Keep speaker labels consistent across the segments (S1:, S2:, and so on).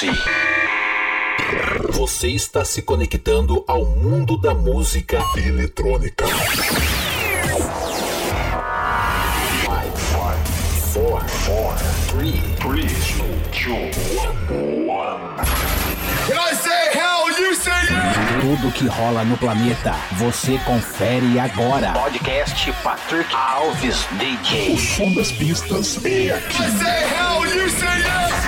S1: Preparem-se.
S2: Você está se conectando ao mundo da música
S3: eletrônica. 5,
S2: 4,
S3: 4,
S2: 3,
S3: 3, 2, 1. Can I say hell, you say yeah!
S4: Tudo que rola no planeta, você confere agora.
S1: Podcast Patrick Alves DJ. O
S3: som das pistas é aqui. I say hell, you say!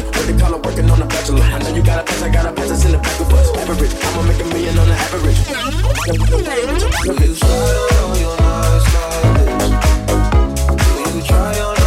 S5: bachelor. What they call, working on a bachelor. I know you got a pass, I got a pass, I send back of us. Average, I'ma make a million on the average. You
S6: on your life like this. You try on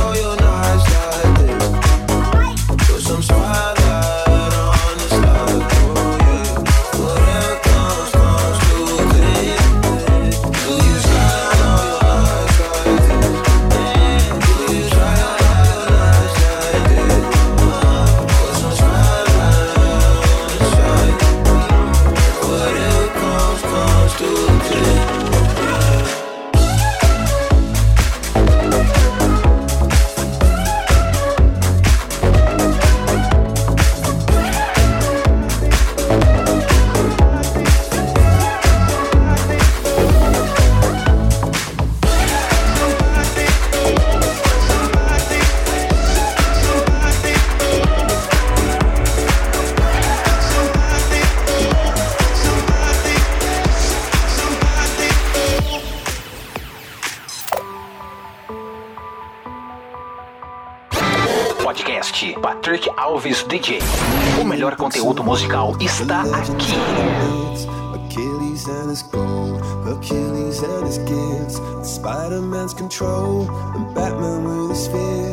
S1: Alves DJ.
S7: O melhor conteúdo musical está aqui. Achilles and his gold, Achilles and his gifts, Spider-Man's control, and Batman with his fist.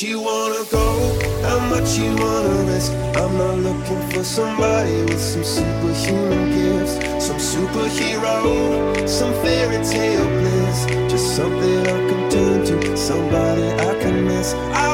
S7: Where'd you wanna go? How much you wanna risk? I'm not looking for somebody with some superhuman gifts, some superhero, some fairy tale bliss, just something I can turn to, somebody I can miss. I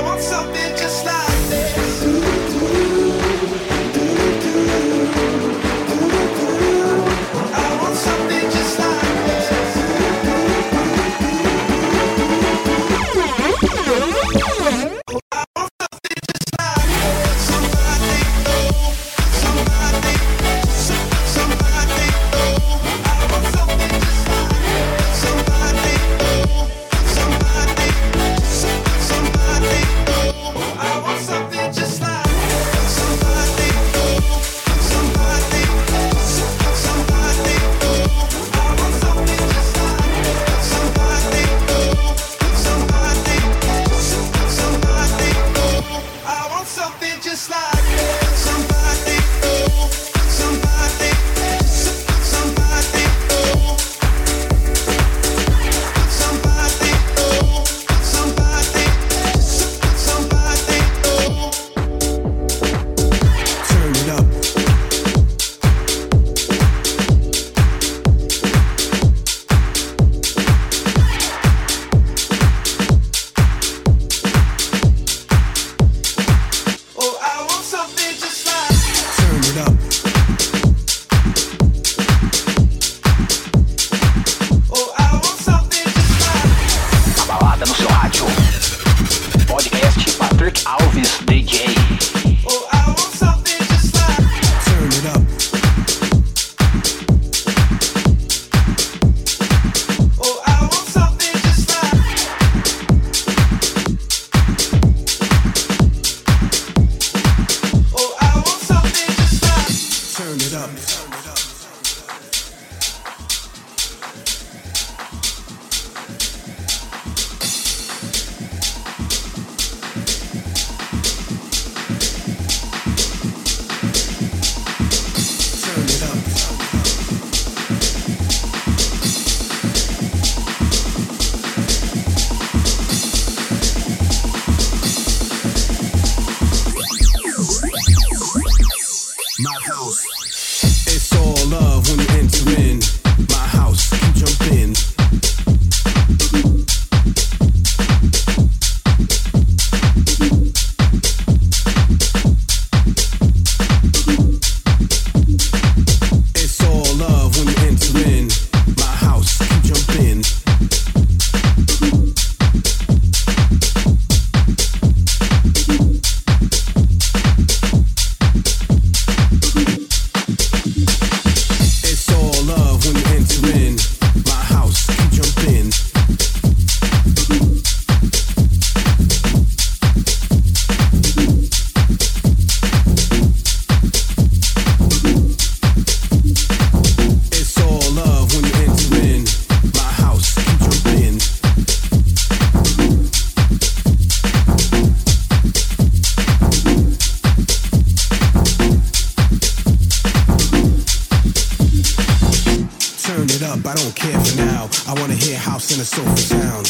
S8: up, I don't care for now. I wanna hear house in a sofa sound.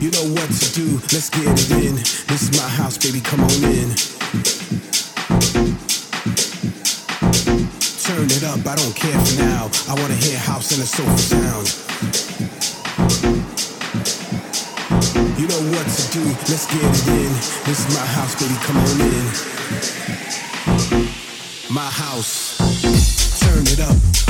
S8: You know what to do, let's get it in. This is my house, baby, come on in. Turn it up, I don't care for now. I wanna hear house in a sofa sound. You know what to do, let's get it in. This is my house, baby, come on in. My house. It up.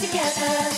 S9: together.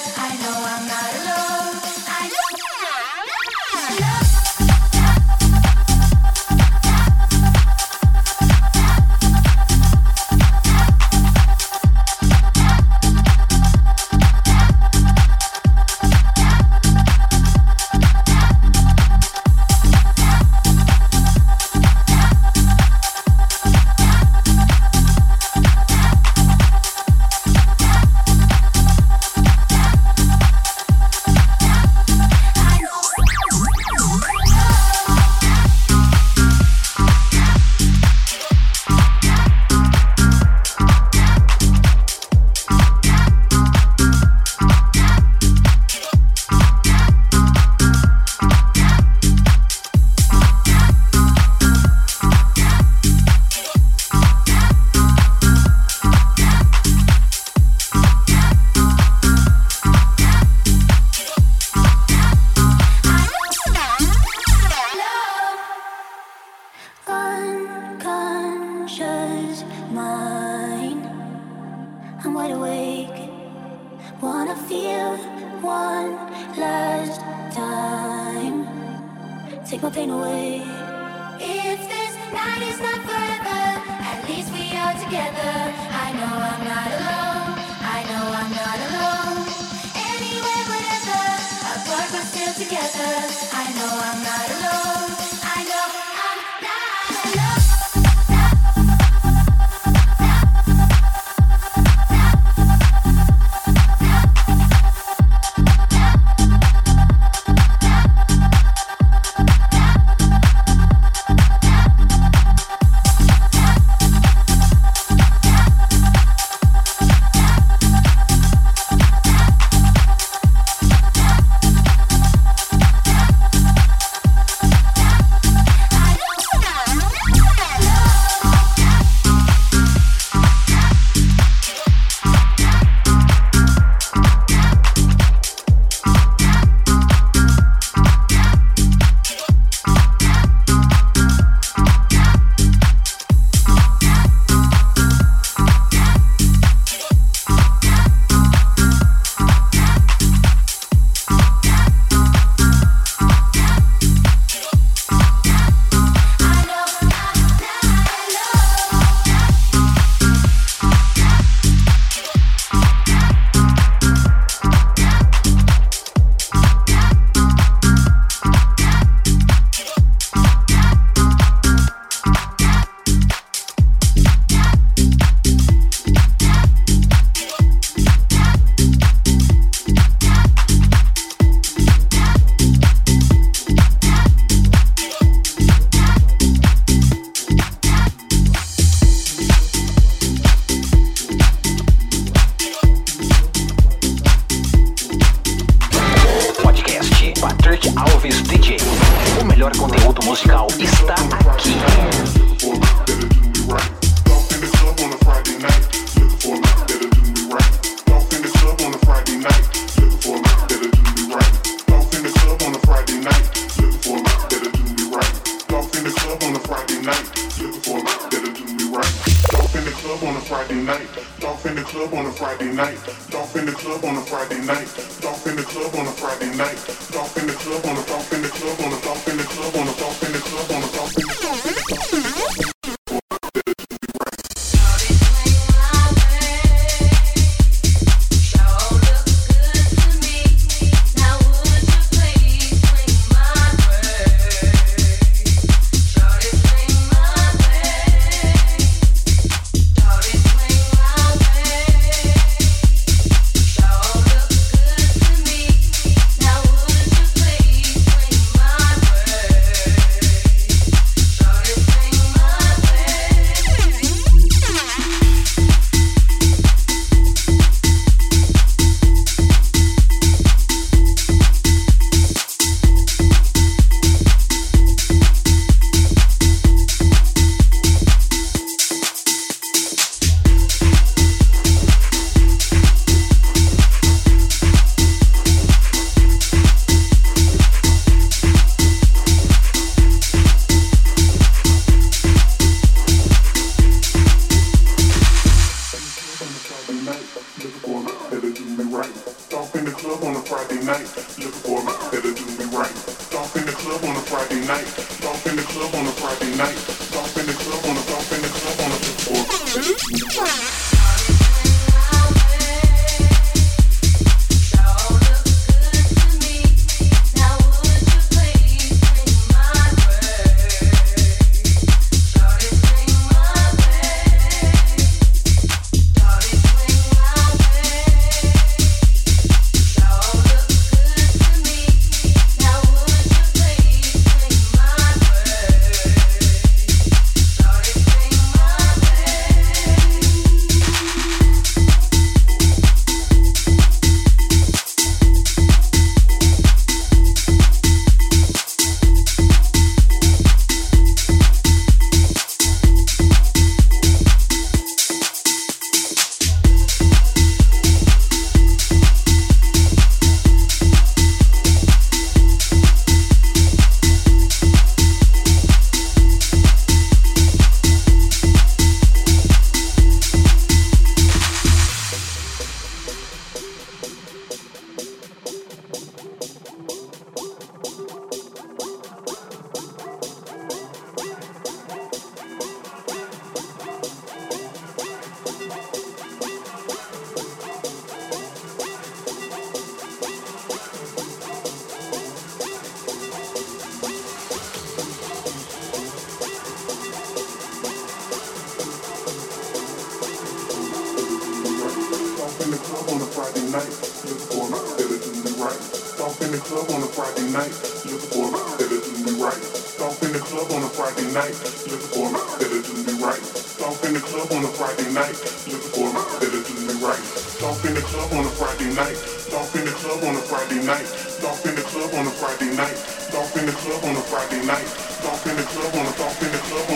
S10: Yeah. Night, looking for a man that'll do me right. Off in the club on a Friday night, looking for a man that'll do me right. Off in the club on a Friday night, looking for a man that'll do me right. Off in the club on a Friday night, off in the club on a Friday night, off in the club on a Friday night, off in the club on a Friday night, off in the club on a off in the club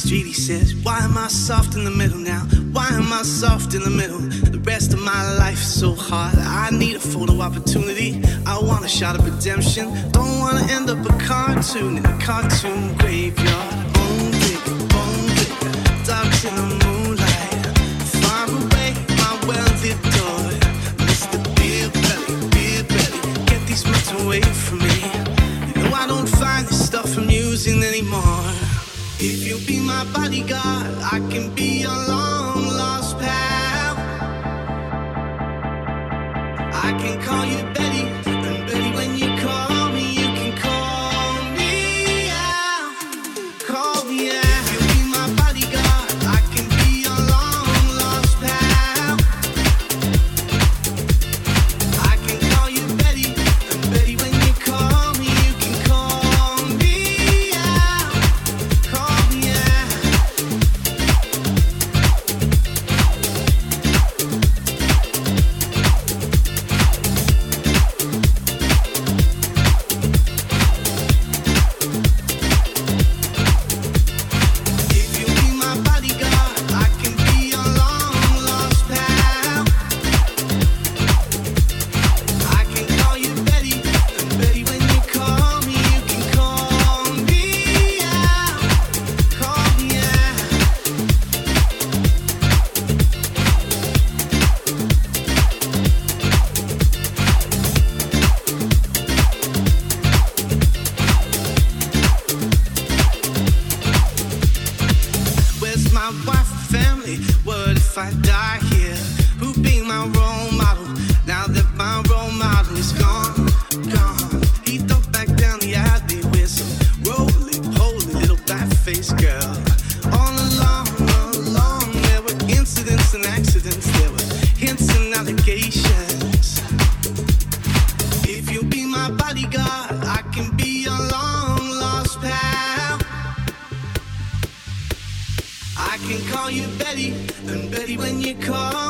S11: street, he says, Why am I soft in the middle now? Why am I soft in the middle? The rest of my life is so hard. I need a photo opportunity. I want a shot of redemption. Don't wanna end up a cartoon in a cartoon graveyard. Bone digger, bone digger, dogs in the moonlight. Far away, my well-lit door. Mr. Beer Belly, Beer Belly, get these mutts away from me. You know I don't find this stuff amusing anymore. If you'll be my bodyguard, I can be your long lost pal. I can call you when you call